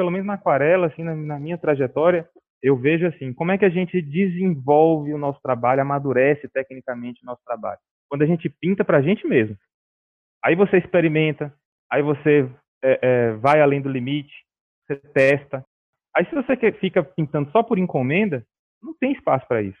pelo menos na aquarela, assim, na, na minha trajetória, eu vejo assim, como é que a gente desenvolve o nosso trabalho, amadurece tecnicamente o nosso trabalho? Quando a gente pinta para a gente mesmo. Aí você experimenta, aí você é, é, vai além do limite, você testa. Aí se você fica pintando só por encomenda, não tem espaço para isso.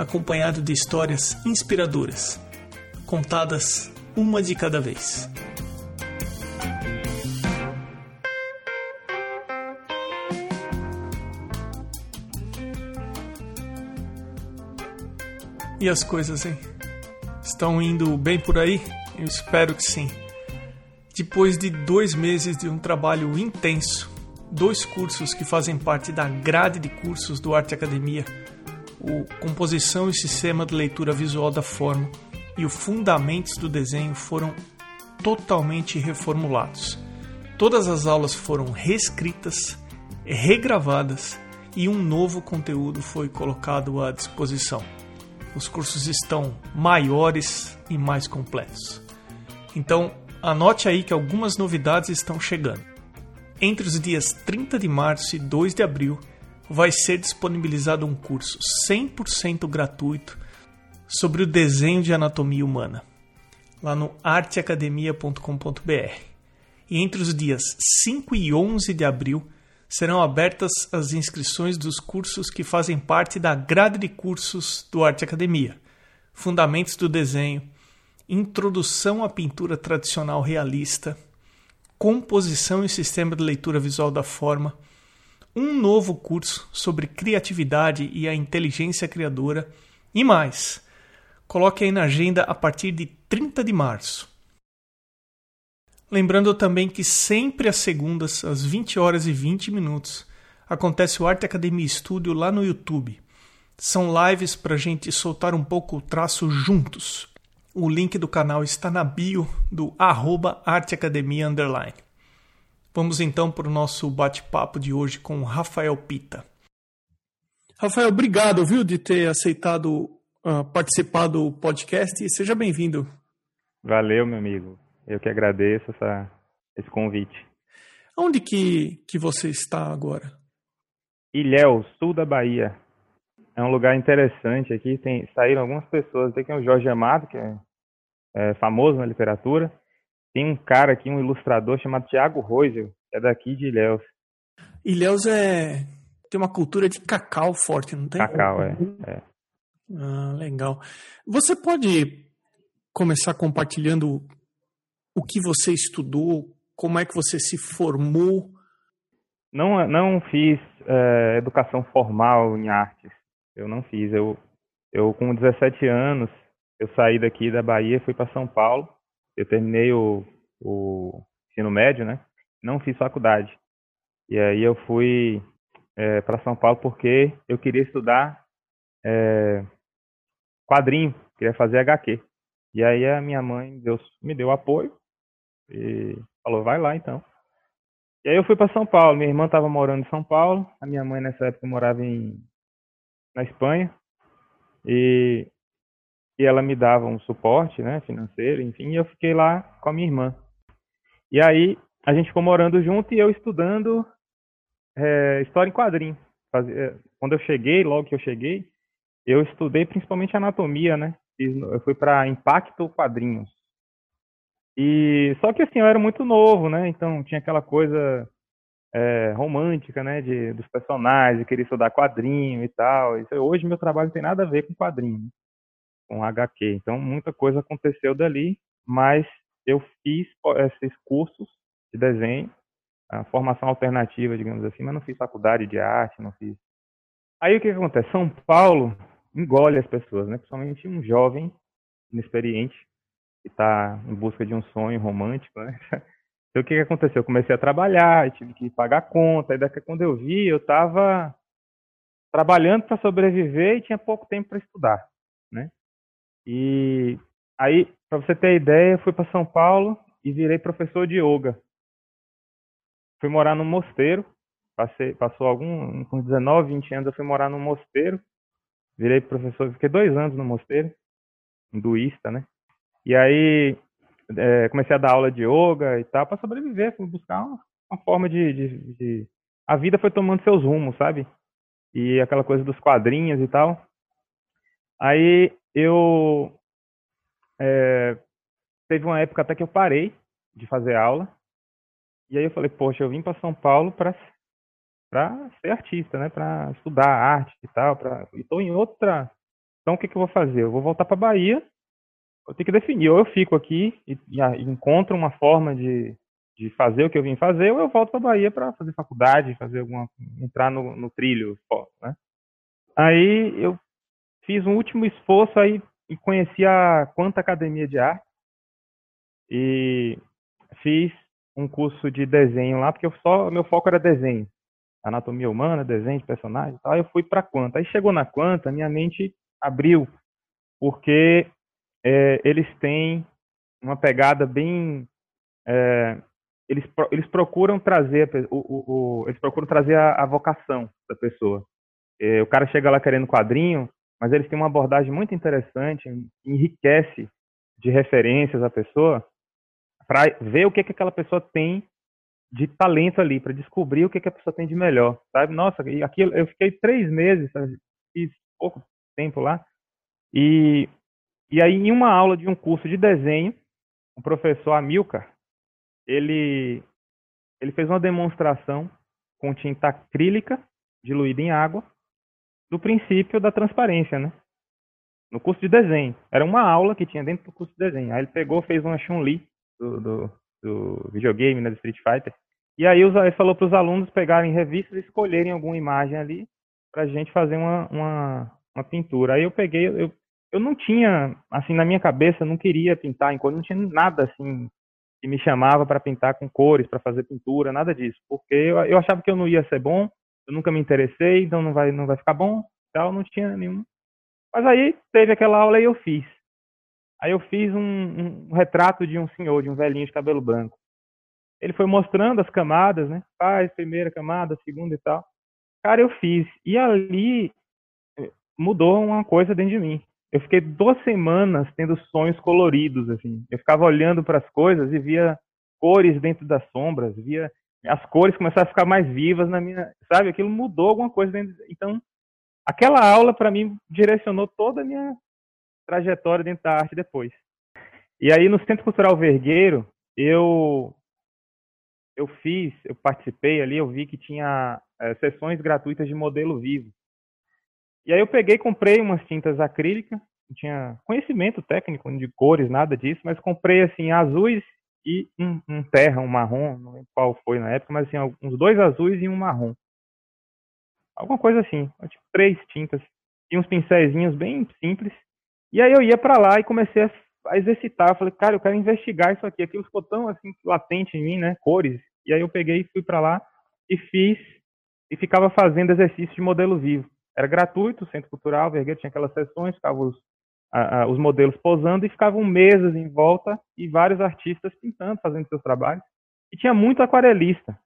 acompanhado de histórias inspiradoras, contadas uma de cada vez. E as coisas, hein? Estão indo bem por aí? Eu espero que sim. Depois de dois meses de um trabalho intenso, dois cursos que fazem parte da grade de cursos do Arte Academia o Composição e Sistema de Leitura Visual da Forma e o Fundamentos do Desenho foram totalmente reformulados. Todas as aulas foram reescritas, regravadas e um novo conteúdo foi colocado à disposição. Os cursos estão maiores e mais completos. Então, anote aí que algumas novidades estão chegando. Entre os dias 30 de março e 2 de abril, vai ser disponibilizado um curso 100% gratuito sobre o desenho de anatomia humana, lá no arteacademia.com.br. E entre os dias 5 e 11 de abril serão abertas as inscrições dos cursos que fazem parte da grade de cursos do Arte Academia: Fundamentos do Desenho, Introdução à Pintura Tradicional Realista, Composição e Sistema de Leitura Visual da Forma um novo curso sobre criatividade e a inteligência criadora e mais. Coloque aí na agenda a partir de 30 de março. Lembrando também que sempre às segundas, às 20 horas e 20 minutos, acontece o Arte Academia Studio lá no YouTube. São lives para a gente soltar um pouco o traço juntos. O link do canal está na bio do arroba Underline. Vamos então para o nosso bate-papo de hoje com Rafael Pita. Rafael, obrigado, viu, de ter aceitado uh, participar do podcast e seja bem-vindo. Valeu, meu amigo. Eu que agradeço essa, esse convite. Onde que, que você está agora? Ilhéus, sul da Bahia. É um lugar interessante aqui. Tem, saíram algumas pessoas. Tem aqui o Jorge Amado, que é, é famoso na literatura. Tem um cara aqui, um ilustrador chamado Thiago Roisel, é daqui de Ilhéus. Ilhéus é tem uma cultura de cacau forte, não tem? Cacau, é. é. Ah, legal. Você pode começar compartilhando o que você estudou, como é que você se formou? Não, não fiz é, educação formal em artes. Eu não fiz. Eu, eu com 17 anos, eu saí daqui da Bahia e fui para São Paulo eu terminei o, o ensino médio, né? Não fiz faculdade. E aí eu fui é, para São Paulo porque eu queria estudar é, quadrinho, queria fazer HQ. E aí a minha mãe Deus me deu apoio e falou, vai lá então. E aí eu fui para São Paulo. Minha irmã estava morando em São Paulo. A minha mãe nessa época morava em na Espanha. E e ela me dava um suporte, né, financeiro, enfim, e eu fiquei lá com a minha irmã. E aí a gente ficou morando junto e eu estudando é, história em quadrinhos. É, quando eu cheguei, logo que eu cheguei, eu estudei principalmente anatomia, né? Eu fui para Impacto Quadrinhos. E só que assim, eu era muito novo, né? Então tinha aquela coisa é, romântica, né? De, dos personagens, queria estudar quadrinho e tal. Isso, hoje meu trabalho não tem nada a ver com quadrinho. Com HQ. Então, muita coisa aconteceu dali, mas eu fiz esses cursos de desenho, a formação alternativa, digamos assim, mas não fiz faculdade de arte, não fiz Aí o que, que acontece? São Paulo engole as pessoas, né? Principalmente um jovem inexperiente que está em busca de um sonho romântico, né? Então, o que, que aconteceu? Eu comecei a trabalhar, tive que pagar conta, e daqui quando eu vi, eu estava trabalhando para sobreviver e tinha pouco tempo para estudar, né? E aí, para você ter ideia, fui para São Paulo e virei professor de yoga. Fui morar num mosteiro, passei, passou algum, com 19, 20 anos, eu fui morar num mosteiro, virei professor, fiquei dois anos no mosteiro, hinduísta, né? E aí é, comecei a dar aula de yoga e tal, para sobreviver, fui buscar uma, uma forma de, de, de, A vida foi tomando seus rumos, sabe? E aquela coisa dos quadrinhos e tal. Aí eu. É, teve uma época até que eu parei de fazer aula. E aí eu falei, poxa, eu vim para São Paulo para para ser artista, né? Para estudar arte e tal. Pra... E estou em outra. Então o que, que eu vou fazer? Eu vou voltar para Bahia eu tenho que definir. Ou eu fico aqui e, e encontro uma forma de, de fazer o que eu vim fazer, ou eu volto para Bahia para fazer faculdade, fazer alguma, entrar no, no trilho, né? Aí eu fiz um último esforço aí e conheci a Quanta Academia de Arte e fiz um curso de desenho lá, porque eu só meu foco era desenho, anatomia humana, desenho de personagem, tal. Eu fui para Quanta. Aí chegou na Quanta, minha mente abriu, porque é, eles têm uma pegada bem é, eles, eles procuram trazer o, o, o, eles procuram trazer a, a vocação da pessoa é, o cara chega lá querendo quadrinho mas eles têm uma abordagem muito interessante enriquece de referências a pessoa para ver o que que aquela pessoa tem de talento ali para descobrir o que que a pessoa tem de melhor sabe? Nossa e aqui eu fiquei três meses fiz pouco tempo lá e e aí, em uma aula de um curso de desenho, o professor Amilcar, ele, ele fez uma demonstração com tinta acrílica diluída em água do princípio da transparência, né? No curso de desenho. Era uma aula que tinha dentro do curso de desenho. Aí ele pegou, fez uma Chun-Li do, do, do, videogame, né, do Street Fighter. E aí ele falou para os alunos pegarem revistas e escolherem alguma imagem ali para a gente fazer uma, uma, uma pintura. Aí eu peguei, eu eu não tinha, assim, na minha cabeça, não queria pintar em cor, não tinha nada, assim, que me chamava para pintar com cores, para fazer pintura, nada disso, porque eu, eu achava que eu não ia ser bom, eu nunca me interessei, então não vai, não vai ficar bom, tal, não tinha nenhum. Mas aí teve aquela aula e eu fiz. Aí eu fiz um, um retrato de um senhor, de um velhinho de cabelo branco. Ele foi mostrando as camadas, né? Faz primeira camada, segunda e tal. Cara, eu fiz. E ali eh, mudou uma coisa dentro de mim eu fiquei duas semanas tendo sonhos coloridos, assim. Eu ficava olhando para as coisas e via cores dentro das sombras, via as cores começaram a ficar mais vivas na minha, sabe? Aquilo mudou alguma coisa dentro. Então, aquela aula para mim direcionou toda a minha trajetória dentro da arte depois. E aí no Centro Cultural Vergueiro, eu eu fiz, eu participei ali, eu vi que tinha é, sessões gratuitas de modelo vivo. E aí eu peguei, comprei umas tintas acrílicas, não tinha conhecimento técnico de cores, nada disso, mas comprei assim azuis e um, um terra, um marrom, não lembro qual foi na época, mas assim, uns dois azuis e um marrom. Alguma coisa assim, tipo três tintas e uns pincéis bem simples. E aí eu ia para lá e comecei a, a exercitar, falei, cara, eu quero investigar isso aqui, aquilo ficou tão assim latente em mim, né, cores. E aí eu peguei e fui para lá e fiz e ficava fazendo exercício de modelo vivo. Era gratuito, o Centro Cultural, Vergueiro tinha aquelas sessões, ficavam os, a, a, os modelos posando e ficavam mesas em volta e vários artistas pintando, fazendo seus trabalhos. E tinha muito aquarelista,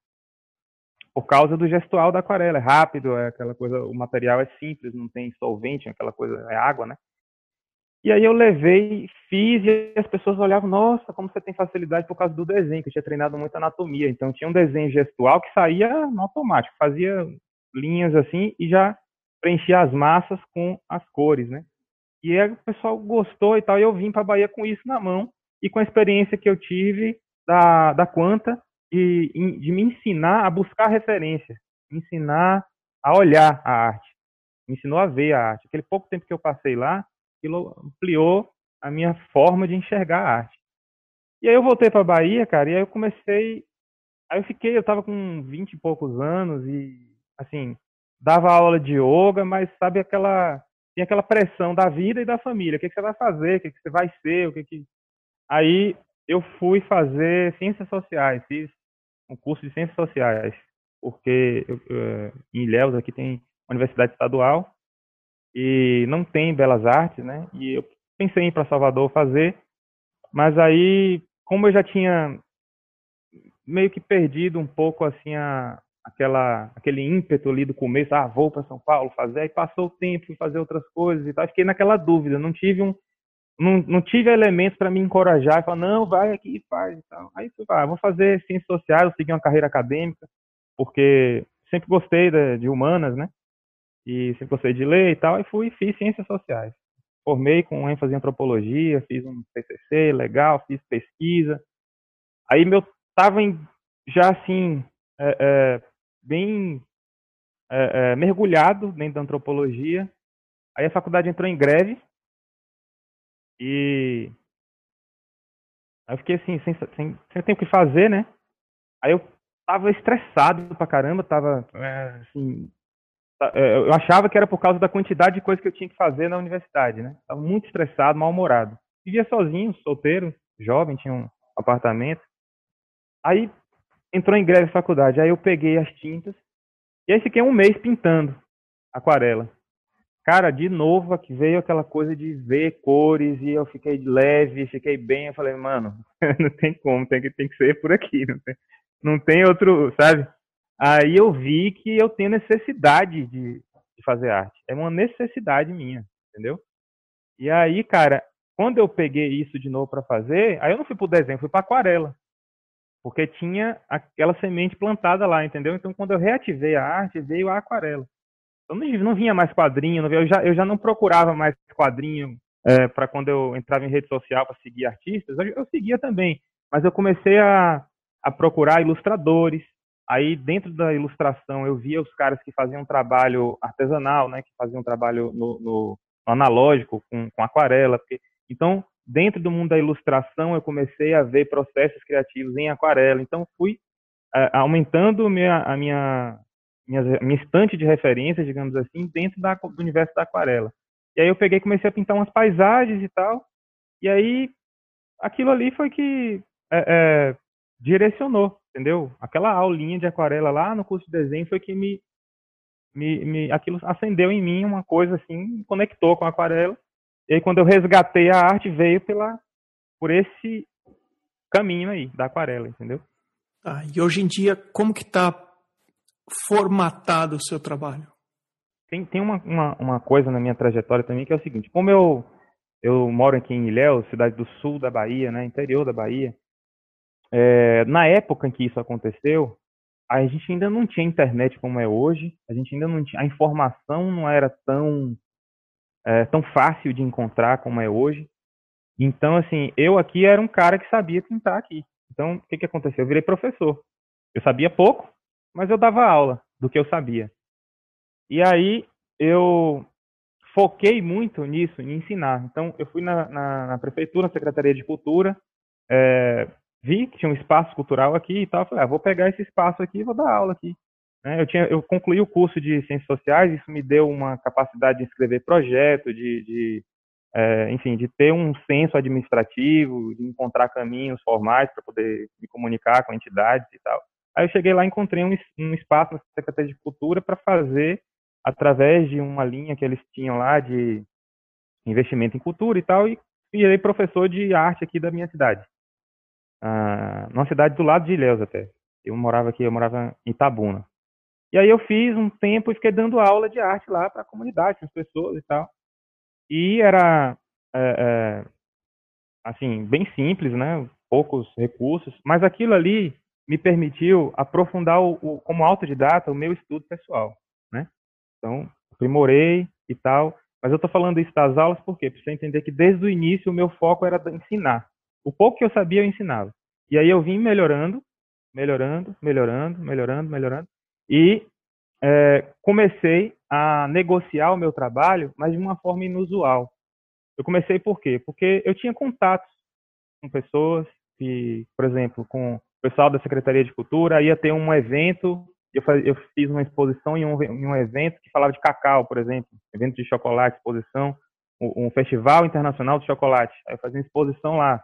por causa do gestual da aquarela. É rápido, é aquela coisa, o material é simples, não tem solvente, aquela coisa, é água, né? E aí eu levei, fiz, e as pessoas olhavam, nossa, como você tem facilidade por causa do desenho, que eu tinha treinado muito anatomia. Então tinha um desenho gestual que saía no automático, fazia linhas assim e já preencher as massas com as cores, né? E aí o pessoal gostou e tal, e eu vim para Bahia com isso na mão e com a experiência que eu tive da, da Quanta de, de me ensinar a buscar referência, me ensinar a olhar a arte, me ensinou a ver a arte. Aquele pouco tempo que eu passei lá, aquilo ampliou a minha forma de enxergar a arte. E aí eu voltei para Bahia, cara, e aí eu comecei, aí eu fiquei, eu tava com 20 e poucos anos e assim, dava aula de yoga, mas sabe aquela tinha aquela pressão da vida e da família. O que, que você vai fazer? O que, que você vai ser? O que que... Aí eu fui fazer ciências sociais, fiz um curso de ciências sociais, porque eu, eu, em Ilhéus aqui tem universidade estadual e não tem belas artes, né? E eu pensei em ir para Salvador fazer, mas aí, como eu já tinha meio que perdido um pouco assim a, aquela aquele ímpeto ali do começo, ah, vou para São Paulo fazer, aí passou o tempo, fui fazer outras coisas e tal, fiquei naquela dúvida, não tive um não, não tive elementos para me encorajar e falar, não, vai aqui e faz e tal. Aí fui, ah, vou fazer ciências sociais, seguir uma carreira acadêmica, porque sempre gostei de, de humanas, né? E sempre gostei de ler e tal, e fui fiz ciências sociais. Formei com ênfase em antropologia, fiz um TCC legal, fiz pesquisa. Aí meu tava em, já assim, é, é, bem é, é, mergulhado dentro da antropologia. Aí a faculdade entrou em greve e aí eu fiquei assim, sem, sem, sem ter o que fazer, né? Aí eu tava estressado pra caramba, tava é, assim, é, eu achava que era por causa da quantidade de coisas que eu tinha que fazer na universidade, né? Tava muito estressado, mal-humorado. Vivia sozinho, solteiro, jovem, tinha um apartamento. Aí entrou em greve faculdade. Aí eu peguei as tintas e aí fiquei um mês pintando aquarela. Cara, de novo aqui veio aquela coisa de ver cores e eu fiquei leve, fiquei bem. Eu falei, mano, não tem como, tem que, tem que ser por aqui, não tem, não tem outro, sabe? Aí eu vi que eu tenho necessidade de, de fazer arte. É uma necessidade minha, entendeu? E aí, cara, quando eu peguei isso de novo para fazer, aí eu não fui pro desenho, fui para aquarela porque tinha aquela semente plantada lá, entendeu? Então, quando eu reativei a arte, veio a aquarela. Eu não, não vinha mais quadrinho, não, eu, já, eu já não procurava mais quadrinho é, para quando eu entrava em rede social para seguir artistas. Eu, eu, seguia também, mas eu comecei a, a procurar ilustradores. Aí, dentro da ilustração, eu via os caras que faziam um trabalho artesanal, né, que faziam um trabalho no, no, no analógico, com, com aquarela. Porque, então, dentro do mundo da ilustração, eu comecei a ver processos criativos em aquarela. Então, fui uh, aumentando minha, a minha, minha, minha estante de referências, digamos assim, dentro da, do universo da aquarela. E aí eu peguei comecei a pintar umas paisagens e tal. E aí, aquilo ali foi que é, é, direcionou, entendeu? Aquela aulinha de aquarela lá no curso de desenho foi que me, me, me aquilo acendeu em mim uma coisa assim, conectou com a aquarela e aí quando eu resgatei a arte, veio pela, por esse caminho aí, da aquarela, entendeu? Ah, e hoje em dia, como que está formatado o seu trabalho? Tem, tem uma, uma, uma, coisa na minha trajetória também que é o seguinte, como eu, eu moro aqui em Ilhéus, cidade do sul da Bahia, né, interior da Bahia, é, na época em que isso aconteceu, a gente ainda não tinha internet como é hoje, a gente ainda não tinha, a informação não era tão é, tão fácil de encontrar como é hoje. Então, assim, eu aqui era um cara que sabia pintar aqui. Então, o que, que aconteceu? Eu virei professor. Eu sabia pouco, mas eu dava aula do que eu sabia. E aí eu foquei muito nisso, em ensinar. Então, eu fui na, na, na prefeitura, na Secretaria de Cultura, é, vi que tinha um espaço cultural aqui e tal. Falei, ah, vou pegar esse espaço aqui e vou dar aula aqui. Né? Eu, tinha, eu concluí o curso de Ciências Sociais, isso me deu uma capacidade de escrever projeto, de, de é, enfim, de ter um senso administrativo, de encontrar caminhos formais para poder me comunicar com entidades e tal. Aí eu cheguei lá e encontrei um, um espaço na Secretaria de Cultura para fazer, através de uma linha que eles tinham lá de investimento em cultura e tal, e virei professor de arte aqui da minha cidade. Ah, numa cidade do lado de Ilhéus até. Eu morava aqui, eu morava em Itabuna. E aí eu fiz um tempo e fiquei dando aula de arte lá para a comunidade, para as pessoas e tal. E era, é, é, assim, bem simples, né? Poucos recursos, mas aquilo ali me permitiu aprofundar o, o, como autodidata o meu estudo pessoal, né? Então, aprimorei e tal. Mas eu estou falando isso das aulas porque para você entender que desde o início o meu foco era ensinar. O pouco que eu sabia eu ensinava. E aí eu vim melhorando, melhorando, melhorando, melhorando, melhorando. E é, comecei a negociar o meu trabalho, mas de uma forma inusual. Eu comecei por quê? Porque eu tinha contatos com pessoas que, por exemplo, com o pessoal da Secretaria de Cultura, ia ter um evento eu, faz, eu fiz uma exposição em um, em um evento que falava de cacau, por exemplo, evento de chocolate, exposição, um, um festival internacional de chocolate. Aí eu fazia uma exposição lá.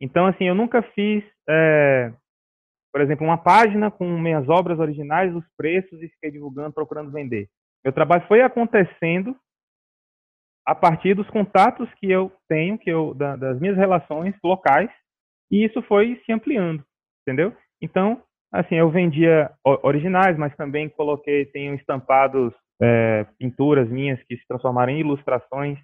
Então, assim, eu nunca fiz, é, por exemplo, uma página com minhas obras originais, os preços e fiquei divulgando, procurando vender. Meu trabalho foi acontecendo a partir dos contatos que eu tenho, que eu da, das minhas relações locais, e isso foi se ampliando, entendeu? Então, assim, eu vendia originais, mas também coloquei, tenho estampados é, pinturas minhas que se transformaram em ilustrações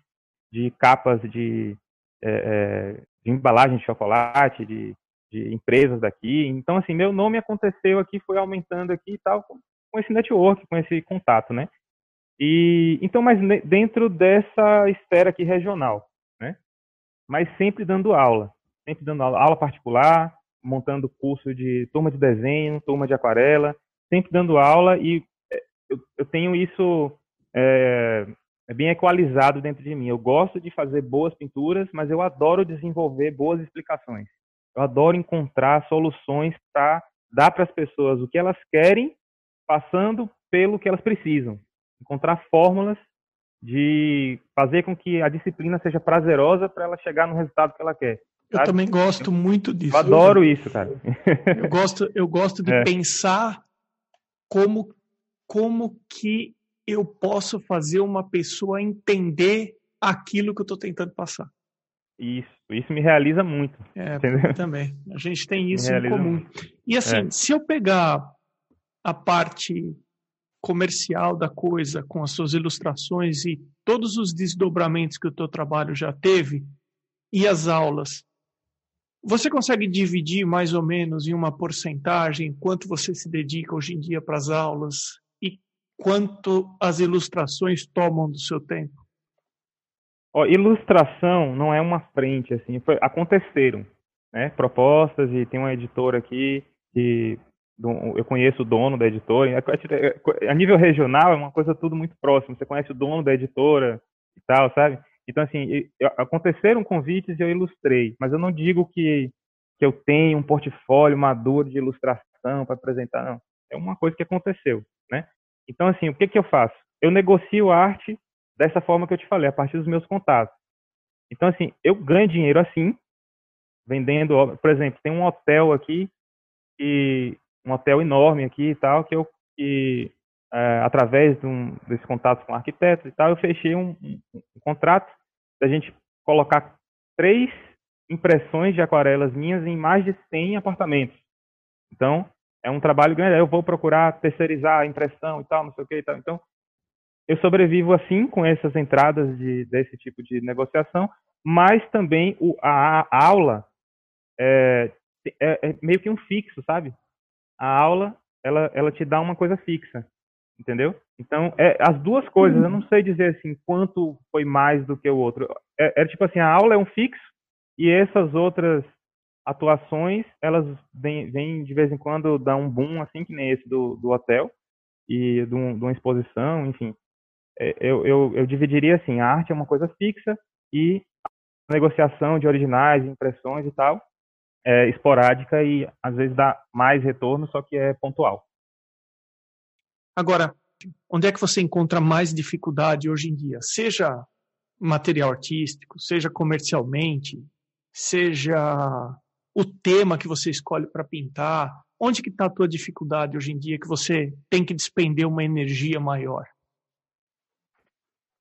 de capas de, é, é, de embalagem de chocolate, de, de, empresas daqui. Então, assim, meu nome aconteceu aqui, foi aumentando aqui e tal, com, esse network, com esse contato, né? E então, mas dentro dessa esfera aqui regional, né? Mas sempre dando aula, sempre dando aula, aula particular, montando curso de turma de desenho, turma de aquarela, sempre dando aula e é, eu, eu tenho isso é, é, bem equalizado dentro de mim. Eu gosto de fazer boas pinturas, mas eu adoro desenvolver boas explicações. Eu adoro encontrar soluções para dar para as pessoas o que elas querem, passando pelo que elas precisam encontrar fórmulas de fazer com que a disciplina seja prazerosa para ela chegar no resultado que ela quer. Eu também gosto muito disso. Eu adoro isso, cara. Eu gosto, eu gosto de é. pensar como, como que eu posso fazer uma pessoa entender aquilo que eu estou tentando passar. Isso, isso me realiza muito. É, entendeu? também. A gente tem isso em comum. Muito. E assim, é. se eu pegar a parte comercial da coisa, com as suas ilustrações e todos os desdobramentos que o teu trabalho já teve, e as aulas, você consegue dividir mais ou menos em uma porcentagem quanto você se dedica hoje em dia para as aulas e quanto as ilustrações tomam do seu tempo? Ó, ilustração não é uma frente assim, foi, aconteceram, né? Propostas e tem uma editora aqui que eu conheço o dono da editora. A nível regional é uma coisa tudo muito próximo. Você conhece o dono da editora e tal, sabe? Então, assim, aconteceram convites e eu ilustrei, mas eu não digo que, que eu tenho um portfólio maduro de ilustração para apresentar, não. É uma coisa que aconteceu, né? Então, assim, o que, que eu faço? Eu negocio arte dessa forma que eu te falei, a partir dos meus contatos. Então, assim, eu ganho dinheiro assim, vendendo, por exemplo, tem um hotel aqui que um hotel enorme aqui e tal, que eu, que, é, através de um, desse contato com arquitetos e tal, eu fechei um, um, um contrato da gente colocar três impressões de aquarelas minhas em mais de 100 apartamentos. Então, é um trabalho grande. Eu vou procurar terceirizar a impressão e tal, não sei o que e tal. Então, eu sobrevivo assim com essas entradas de, desse tipo de negociação, mas também o, a, a aula é, é, é, meio que um fixo, sabe? a aula ela, ela te dá uma coisa fixa, entendeu? Então, é, as duas coisas, eu não sei dizer assim quanto foi mais do que o outro. É, é tipo assim, a aula é um fixo e essas outras atuações, elas vêm, vêm de vez em quando dar um boom, assim que nem esse do, do hotel e de, um, de uma exposição, enfim. É, eu, eu, eu dividiria assim, a arte é uma coisa fixa e a negociação de originais, impressões e tal, é, esporádica e às vezes dá mais retorno, só que é pontual. Agora, onde é que você encontra mais dificuldade hoje em dia? Seja material artístico, seja comercialmente, seja o tema que você escolhe para pintar. Onde que está a tua dificuldade hoje em dia que você tem que despender uma energia maior?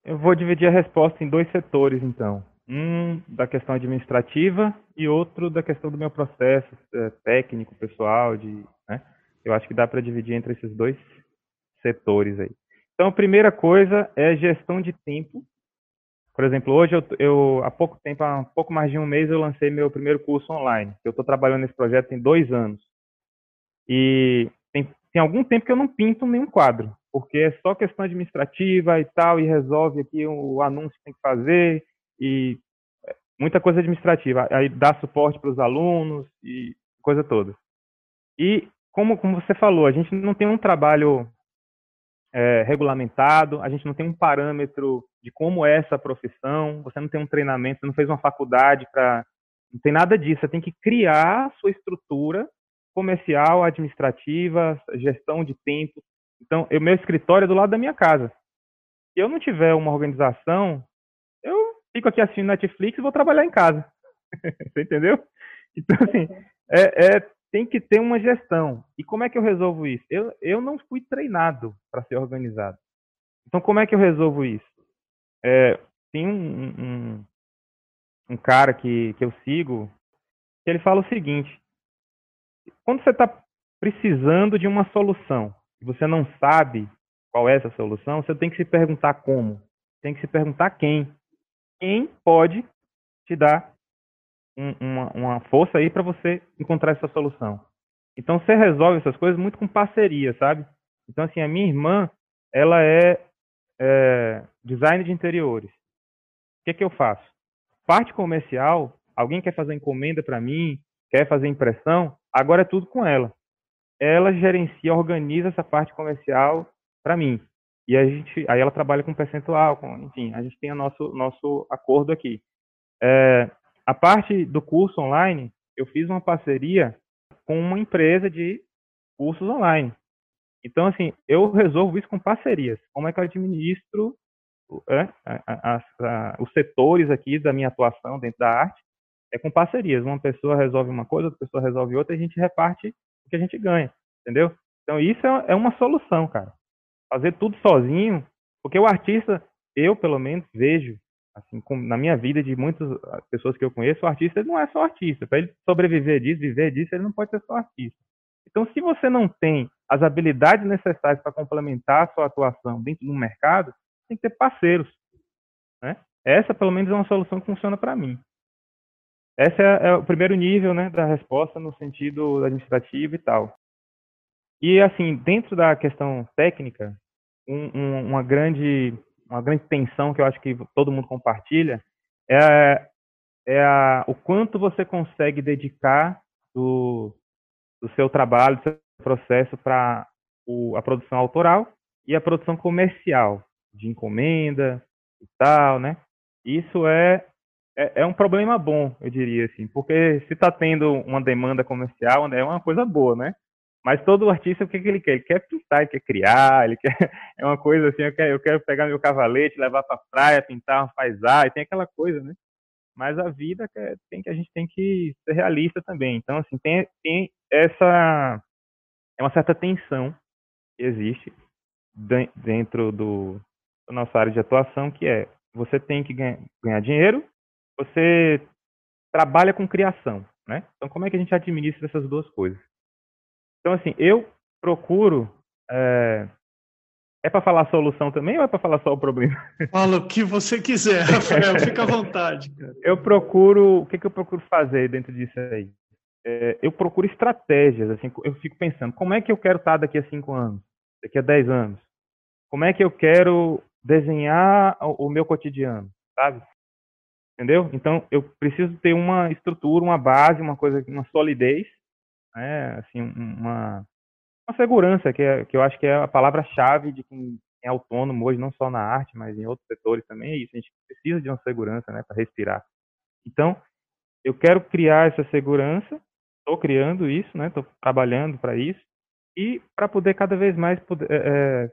Eu vou dividir a resposta em dois setores, então. Um da questão administrativa e outro da questão do meu processo é, técnico, pessoal, de, né? Eu acho que dá para dividir entre esses dois setores aí. Então, a primeira coisa é gestão de tempo. Por exemplo, hoje eu, eu há pouco tempo, há um pouco mais de um mês, eu lancei meu primeiro curso online. Eu estou trabalhando nesse projeto tem dois anos. E tem, tem algum tempo que eu não pinto nenhum quadro, porque é só questão administrativa e tal, e resolve aqui o anúncio que tem que fazer, e é, muita coisa administrativa. Aí dá suporte para os alunos e coisa toda. E como, como você falou, a gente não tem um trabalho é, regulamentado, a gente não tem um parâmetro de como é essa profissão, você não tem um treinamento, você não fez uma faculdade para. Não tem nada disso, você tem que criar a sua estrutura comercial, administrativa, gestão de tempo. Então, o meu escritório é do lado da minha casa. Se eu não tiver uma organização, eu fico aqui assistindo Netflix e vou trabalhar em casa. Você entendeu? Então, assim, é, é, tem que ter uma gestão. E como é que eu resolvo isso? Eu, eu não fui treinado para ser organizado. Então, como é que eu resolvo isso? É, tem um, um, um cara que, que eu sigo que ele fala o seguinte: quando você está precisando de uma solução e você não sabe qual é essa solução, você tem que se perguntar como, tem que se perguntar quem, quem pode te dar um, uma, uma força aí para você encontrar essa solução. Então você resolve essas coisas muito com parceria, sabe? Então assim a minha irmã ela é, é design de interiores. O que, que eu faço? Parte comercial, alguém quer fazer encomenda para mim, quer fazer impressão, agora é tudo com ela. Ela gerencia, organiza essa parte comercial para mim. E a gente, aí ela trabalha com percentual, com, enfim, a gente tem o nosso nosso acordo aqui. É, a parte do curso online, eu fiz uma parceria com uma empresa de cursos online. Então, assim, eu resolvo isso com parcerias. Como é que eu administro é, a, a, a, os setores aqui da minha atuação dentro da arte? É com parcerias. Uma pessoa resolve uma coisa, outra pessoa resolve outra, e a gente reparte que a gente ganha, entendeu? Então, isso é, é uma solução, cara. Fazer tudo sozinho, porque o artista, eu pelo menos vejo, assim, com, na minha vida de muitas ah, pessoas que eu conheço, o artista não é só artista. Para ele sobreviver disso, viver disso, ele não pode ser só artista. Então, se você não tem as habilidades necessárias para complementar a sua atuação dentro do mercado, tem que ter parceiros. Né? Essa, pelo menos, é uma solução que funciona para mim. Esse é, é, o primeiro nível né, da resposta no sentido administrativo e tal. E, assim, dentro da questão técnica, um, um, uma, grande, uma grande tensão que eu acho que todo mundo compartilha é, é a, o quanto você consegue dedicar do, do seu trabalho, do seu processo para a produção autoral e a produção comercial, de encomenda e tal, né? Isso é, é, é um problema bom, eu diria assim, porque se está tendo uma demanda comercial, é uma coisa boa, né? Mas todo artista, o que, que ele quer? Ele quer pintar, ele quer criar, ele quer. É uma coisa assim, eu quero, eu quero pegar meu cavalete, levar para praia, pintar uma paisagem, tem aquela coisa, né? Mas a vida tem que a gente tem que ser realista também. Então, assim, tem, tem essa é uma certa tensão que existe dentro do, da nossa área de atuação, que é você tem que ganhar dinheiro, você trabalha com criação, né? Então, como é que a gente administra essas duas coisas? Então, assim, eu procuro. É, é para falar a solução também ou é para falar só o problema? Fala o que você quiser, Rafael, fica à vontade. Cara. Eu procuro. O que, que eu procuro fazer dentro disso aí? é, eu procuro estratégias, assim, eu fico pensando, como é que eu quero estar daqui a cinco anos, daqui a dez anos? Como é que eu quero desenhar o, o meu cotidiano, sabe? Entendeu? Então, eu preciso ter uma estrutura, uma base, uma coisa, uma solidez, né? assim, uma, uma segurança, que, é, que eu acho que é a palavra-chave de quem é autônomo hoje, não só na arte, mas em outros setores também é isso. A gente precisa de uma segurança, né, para respirar. Então, eu quero criar essa segurança estou criando isso, né? Estou trabalhando para isso e para poder cada vez mais poder, é,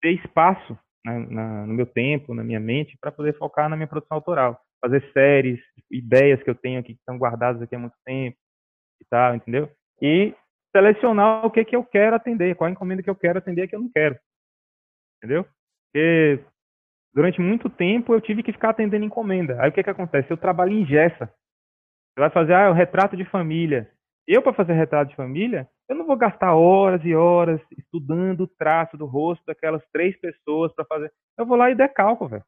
ter espaço né, na, no meu tempo, na minha mente, para poder focar na minha produção autoral, fazer séries, ideias que eu tenho aqui que estão guardadas aqui há muito tempo e tal, entendeu? E selecionar o que que eu quero atender, qual a encomenda que eu quero atender que eu não quero, entendeu? Porque durante muito tempo eu tive que ficar atendendo encomenda. Aí o que que acontece? Eu trabalho em Gessa. Você vai fazer ah, o retrato de família. Eu, para fazer retrato de família, eu não vou gastar horas e horas estudando o traço do rosto daquelas três pessoas para fazer. Eu vou lá e decalco, velho.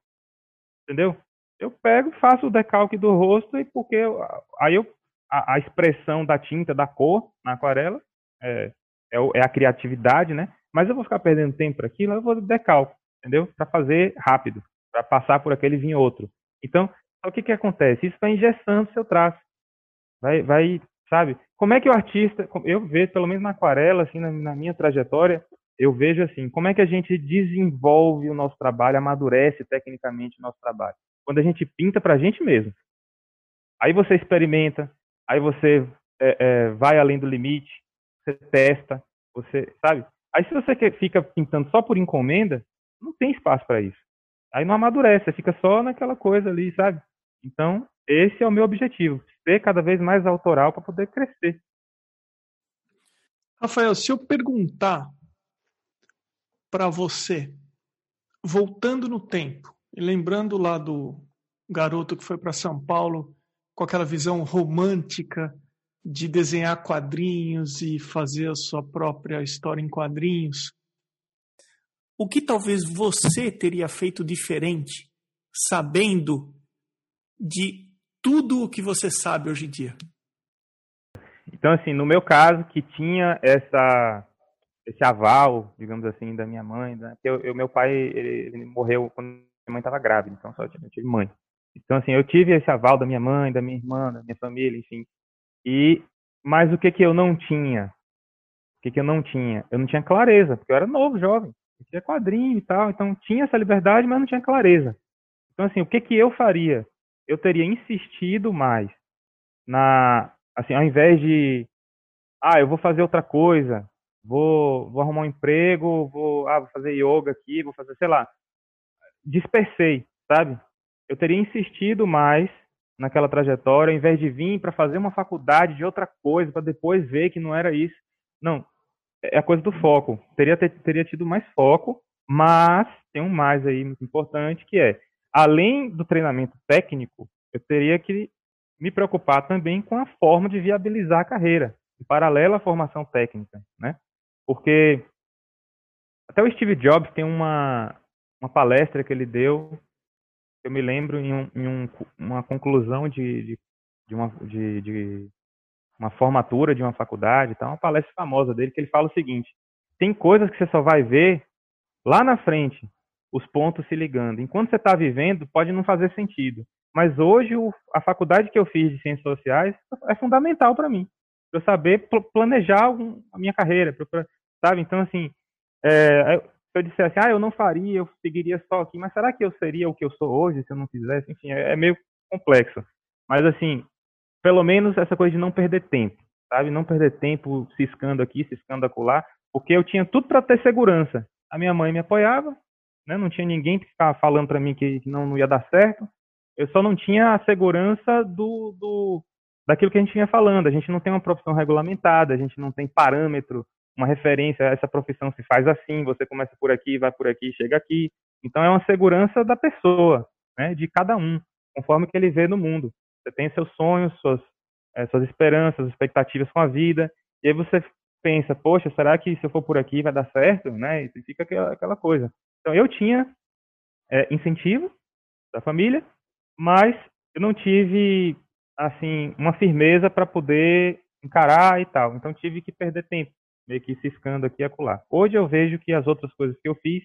Entendeu? Eu pego, faço o decalque do rosto e porque eu, aí eu a, a, expressão da tinta, da cor na aquarela é, é, é, a criatividade, né? Mas eu vou ficar perdendo tempo para aquilo, eu vou decalco, entendeu? Para fazer rápido, para passar por aquele vir outro. Então, o que que acontece? Isso vai engessando seu traço. Vai, vai sabe? Como é que o artista, eu vejo, pelo menos na aquarela, assim, na, na, minha trajetória, eu vejo assim, como é que a gente desenvolve o nosso trabalho, amadurece tecnicamente o nosso trabalho? Quando a gente pinta para a gente mesmo. Aí você experimenta, aí você é, é, vai além do limite, você testa, você, sabe? Aí se você fica pintando só por encomenda, não tem espaço para isso. Aí não amadurece, fica só naquela coisa ali, sabe? Então, esse é o meu objetivo, ser cada vez mais autoral para poder crescer. Rafael, se eu perguntar para você, voltando no tempo, e lembrando lá do garoto que foi para São Paulo com aquela visão romântica de desenhar quadrinhos e fazer a sua própria história em quadrinhos, o que talvez você teria feito diferente, sabendo de tudo o que você sabe hoje em dia? Então, assim, no meu caso, que tinha essa esse aval, digamos assim, da minha mãe, né? eu, eu, meu pai ele, ele, morreu quando minha mãe estava grávida, então só eu tive mãe. Então, assim, eu tive esse aval da minha mãe, da minha irmã, da minha família, enfim. E mas o que que eu não tinha? O que que eu não tinha? Eu não tinha clareza, porque eu era novo, jovem. Eu tinha quadrinho e tal, então tinha essa liberdade, mas não tinha clareza. Então, assim, o que que eu faria? Eu teria insistido mais na, assim, ao invés de, ah, eu vou fazer outra coisa, vou, vou arrumar um emprego, vou, ah, vou fazer yoga aqui, vou fazer, sei lá, dispersei, sabe? Eu teria insistido mais naquela trajetória, ao invés de vir para fazer uma faculdade de outra coisa, para depois ver que não era isso. Não, é a coisa do foco. Teria, ter, teria tido mais foco, mas tem um mais aí muito importante que é, além do treinamento técnico, eu teria que me preocupar também com a forma de viabilizar a carreira, em paralelo à formação técnica, né? Porque até o Steve Jobs tem uma, uma palestra que ele deu eu me lembro em, um, em um, uma conclusão de, de, de, uma, de, de uma formatura de uma faculdade, tá? uma palestra famosa dele, que ele fala o seguinte: tem coisas que você só vai ver lá na frente, os pontos se ligando. Enquanto você está vivendo, pode não fazer sentido. Mas hoje, a faculdade que eu fiz de Ciências Sociais é fundamental para mim, para eu saber planejar a minha carreira, pra, sabe? Então, assim, é, eu dissesse, ah, eu não faria, eu seguiria só aqui, mas será que eu seria o que eu sou hoje se eu não fizesse? Enfim, é, é meio complexo. Mas, assim, pelo menos essa coisa de não perder tempo, sabe? Não perder tempo ciscando aqui, ciscando acolá, porque eu tinha tudo para ter segurança. A minha mãe me apoiava, né? não tinha ninguém que ficava falando para mim que não, não ia dar certo. Eu só não tinha a segurança do, do daquilo que a gente vinha falando. A gente não tem uma profissão regulamentada, a gente não tem parâmetro uma referência, essa profissão se faz assim, você começa por aqui, vai por aqui, chega aqui. Então é uma segurança da pessoa, né, de cada um, conforme que ele vê no mundo. Você tem seus sonhos, suas, é, suas esperanças, expectativas com a vida, e aí você pensa, poxa, será que se eu for por aqui vai dar certo, né? E fica aquela, aquela coisa. Então eu tinha é, incentivo da família, mas eu não tive assim uma firmeza para poder encarar e tal. Então tive que perder tempo meio que ciscando aqui e acolá. Hoje eu vejo que as outras coisas que eu fiz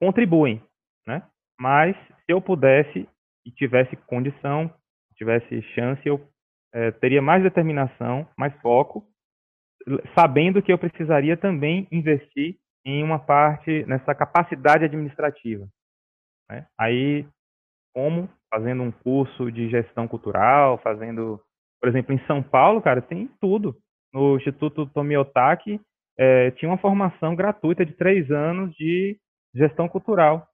contribuem, né? Mas se eu pudesse e tivesse condição, tivesse chance, eu é, teria mais determinação, mais foco, sabendo que eu precisaria também investir em uma parte nessa capacidade administrativa. Né? Aí, como fazendo um curso de gestão cultural, fazendo, por exemplo, em São Paulo, cara, tem tudo no Instituto Tomiotaki, é, tinha uma formação gratuita de três anos de gestão cultural.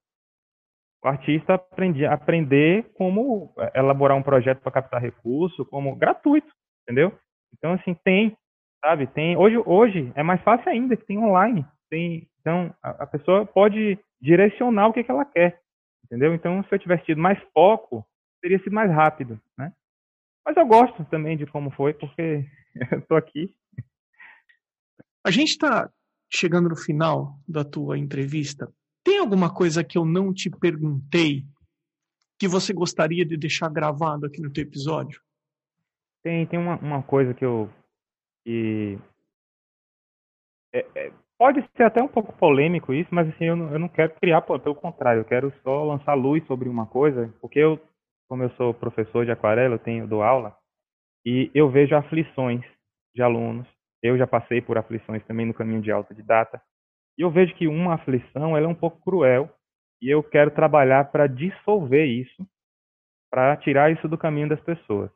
O artista aprendia aprender como é, elaborar um projeto para captar recurso, como gratuito, entendeu? Então assim tem, sabe? Tem hoje hoje é mais fácil ainda que tem online. Tem então a, a pessoa pode direcionar o que, que ela quer, entendeu? Então se eu tivesse tido mais foco teria sido mais rápido, né? Mas eu gosto também de como foi, porque Estou aqui. A gente está chegando no final da tua entrevista. Tem alguma coisa que eu não te perguntei que você gostaria de deixar gravado aqui no teu episódio? Tem, tem uma, uma coisa que eu. Que é, é, pode ser até um pouco polêmico isso, mas assim, eu não, eu não quero criar, pelo contrário, eu quero só lançar luz sobre uma coisa, porque eu, como eu sou professor de aquarela, eu tenho dou aula, e eu vejo aflições de alunos. Eu já passei por aflições também no caminho de autodidata. E eu vejo que uma aflição ela é um pouco cruel e eu quero trabalhar para dissolver isso, para tirar isso do caminho das pessoas.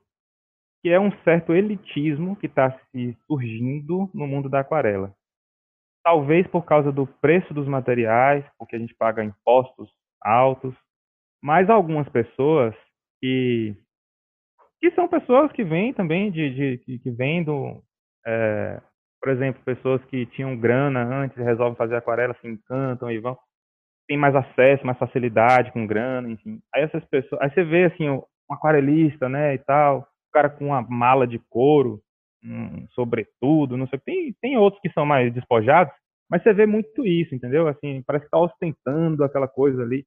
que é um certo elitismo que está se surgindo no mundo da aquarela. Talvez por causa do preço dos materiais, porque a gente paga impostos altos, mas algumas pessoas que que são pessoas que vêm também de, de que vêm do é, por exemplo pessoas que tinham grana antes resolvem fazer aquarela se encantam e vão tem mais acesso mais facilidade com grana enfim. Aí essas pessoas aí você vê assim um aquarelista né e tal o cara com uma mala de couro um sobretudo não sei tem tem outros que são mais despojados mas você vê muito isso entendeu? Assim parece que está ostentando aquela coisa ali.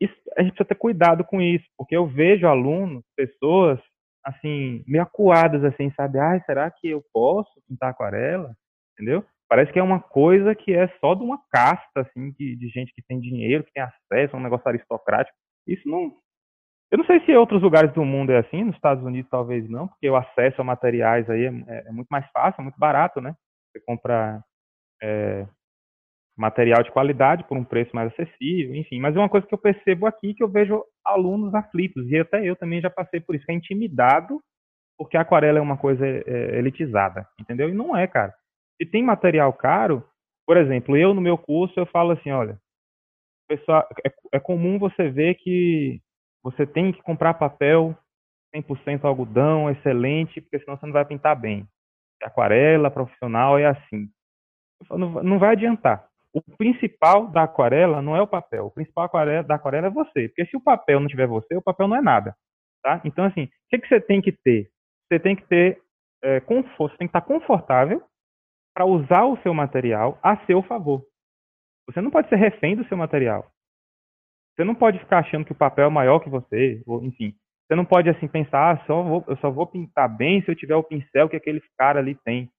Isso, a gente precisa ter cuidado com isso, porque eu vejo alunos, pessoas, assim, meio acuadas, assim, sabe? Ai, será que eu posso pintar aquarela? Entendeu? Parece que é uma coisa que é só de uma casta, assim, de, de gente que tem dinheiro, que tem acesso a um negócio aristocrático. Isso não. Eu não sei se em outros lugares do mundo é assim, nos Estados Unidos talvez não, porque o acesso a materiais aí é, é muito mais fácil, é muito barato, né? Você compra é, material de qualidade por um preço mais acessível, enfim. Mas é uma coisa que eu percebo aqui que eu vejo alunos aflitos, e até eu também já passei por isso, é intimidado porque a aquarela é uma coisa é, elitizada, entendeu? E não é, cara. Se tem material caro, por exemplo, eu no meu curso eu falo assim, olha, pessoal, é, é comum você ver que você tem que comprar papel 100% algodão, excelente, porque senão você não vai pintar bem. Aquarela profissional é assim. Não, não vai adiantar o principal da aquarela não é o papel. O principal da aquarela é você. Porque se o papel não tiver você, o papel não é nada. Tá? Então, assim, o que, que você tem que ter? Você tem que ter é, conforto, você tem que estar confortável para usar o seu material a seu favor. Você não pode ser refém do seu material. Você não pode ficar achando que o papel é maior que você, ou, enfim. Você não pode assim pensar, ah, só vou, eu só vou pintar bem se eu tiver o pincel que aquele cara ali tem.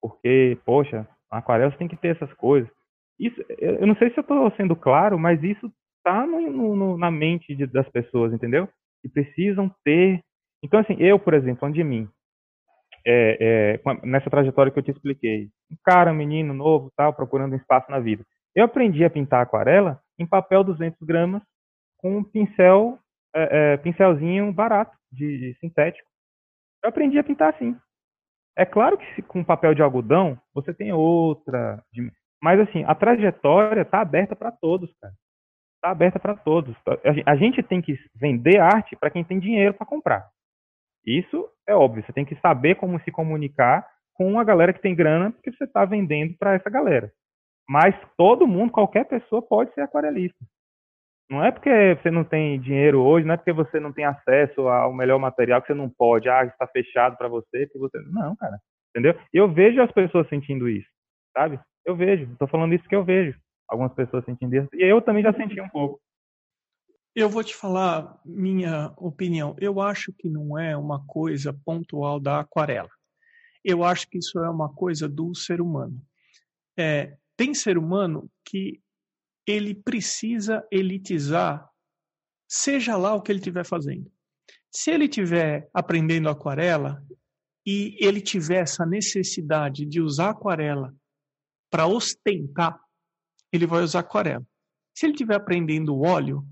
Porque, poxa, na aquarela você tem que ter essas coisas. Isso, eu não sei se eu estou sendo claro, mas isso está na mente de, das pessoas, entendeu? Que precisam ter. Então, assim, eu, por exemplo, falando de mim, é, é, nessa trajetória que eu te expliquei, um cara, um menino novo, tal, procurando um espaço na vida. Eu aprendi a pintar aquarela em papel 200 gramas com um pincel, é, é, pincelzinho barato, de, de sintético. Eu aprendi a pintar assim. É claro que com papel de algodão você tem outra mas assim, a trajetória está aberta para todos, cara. Está aberta para todos. A gente tem que vender arte para quem tem dinheiro para comprar. Isso é óbvio. Você tem que saber como se comunicar com a galera que tem grana, porque você está vendendo para essa galera. Mas todo mundo, qualquer pessoa pode ser aquarelista. Não é porque você não tem dinheiro hoje, não é porque você não tem acesso ao melhor material que você não pode. Ah, está fechado para você, que você. Não, cara. Entendeu? Eu vejo as pessoas sentindo isso, sabe? Eu vejo, estou falando isso que eu vejo. Algumas pessoas sentindo isso. E eu também já senti um pouco. Eu vou te falar minha opinião. Eu acho que não é uma coisa pontual da aquarela. Eu acho que isso é uma coisa do ser humano. É, tem ser humano que ele precisa elitizar, seja lá o que ele estiver fazendo. Se ele estiver aprendendo aquarela e ele tiver essa necessidade de usar aquarela para ostentar, ele vai usar aquarela. Se ele estiver aprendendo óleo,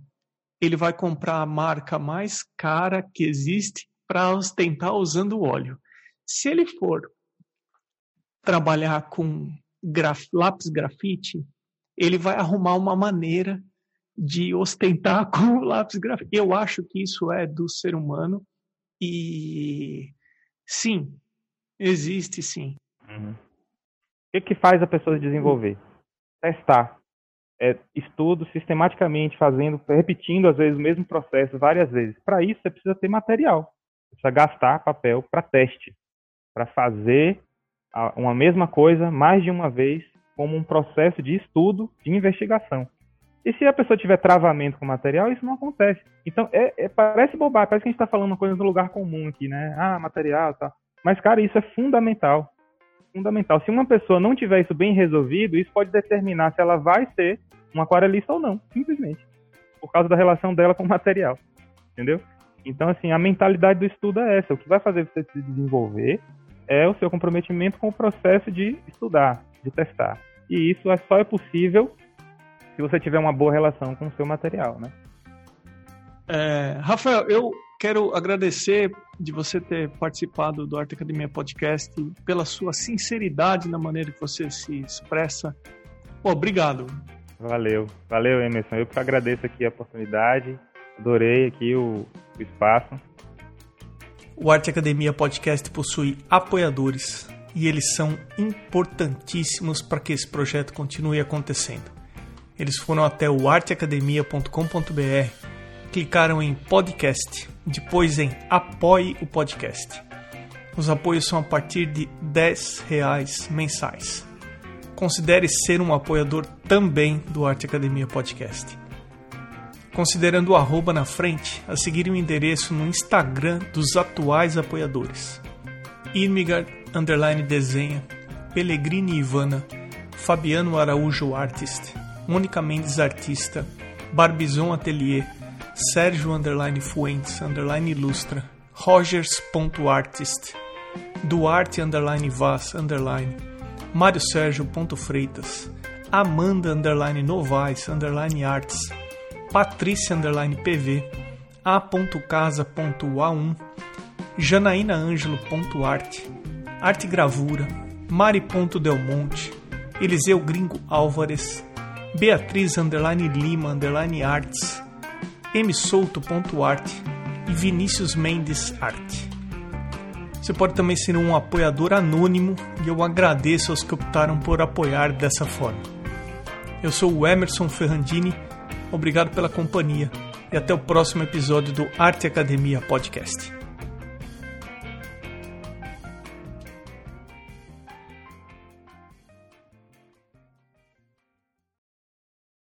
ele vai comprar a marca mais cara que existe para ostentar usando óleo. Se ele for trabalhar com graf, lápis grafite, ele vai arrumar uma maneira de ostentar com lápis grafite. Eu acho que isso é do ser humano e sim, existe sim. Uhum que, que faz a pessoa desenvolver? Testar. É, estudo sistematicamente, fazendo, repetindo às vezes o mesmo processo várias vezes. Para isso, você precisa ter material. Você precisa gastar papel para teste, para fazer uma mesma coisa mais de uma vez, como um processo de estudo, de investigação. E se a pessoa tiver travamento com o material, isso não acontece. Então, é, é, parece bobagem, parece que a gente está falando uma coisa no lugar comum aqui, né? Ah, material e tal. Mas, cara, isso é fundamental fundamental. Se uma pessoa não tiver isso bem resolvido, isso pode determinar se ela vai ser um aquarelista ou não, simplesmente. Por causa da relação dela com o material. Entendeu? Então, assim, a mentalidade do estudo é essa. O que vai fazer você se desenvolver é o seu comprometimento com o processo de estudar, de testar. E isso é só é possível se você tiver uma boa relação com o seu material, né? É, Rafael, eu quero agradecer de você ter participado do Arte Academia Podcast, pela sua sinceridade na maneira que você se expressa. obrigado. Valeu, valeu, Emerson. Eu que agradeço aqui a oportunidade, adorei aqui o, o espaço. O Arte Academia Podcast possui apoiadores e eles são importantíssimos para que esse projeto continue acontecendo. Eles foram até o arteacademia.com.br, clicaram em podcast, depois em apoie o podcast. Os apoios são a partir de 10 reais mensais. Considere ser um apoiador também do Arte Academia Podcast. Considerando o arroba na frente, a seguir o endereço no Instagram dos atuais apoiadores. Irmigard underline desenha, Pellegrini Ivana, Fabiano Araújo Artist, Mônica Mendes Artista, Barbizon Atelier, Sérgio underline Fuentes underline Ilustra, Rogers.artist, Duarte underline Vaz underline, Mário Sérgio Freitas, Amanda underline Novaes underline Arts, Patrícia underline PV, A.casa.a1, Janaína Ângelo.arte, Arte Gravura, Mari.delmonte, Eliseu Gringo Álvares, Beatriz underline Lima underline Arts, msouto.arte e Vinícius Mendes Arte. Você pode também ser um apoiador anônimo e eu agradeço aos que optaram por apoiar dessa forma. Eu sou o Emerson Ferrandini, obrigado pela companhia e até o próximo episódio do Arte Academia Podcast.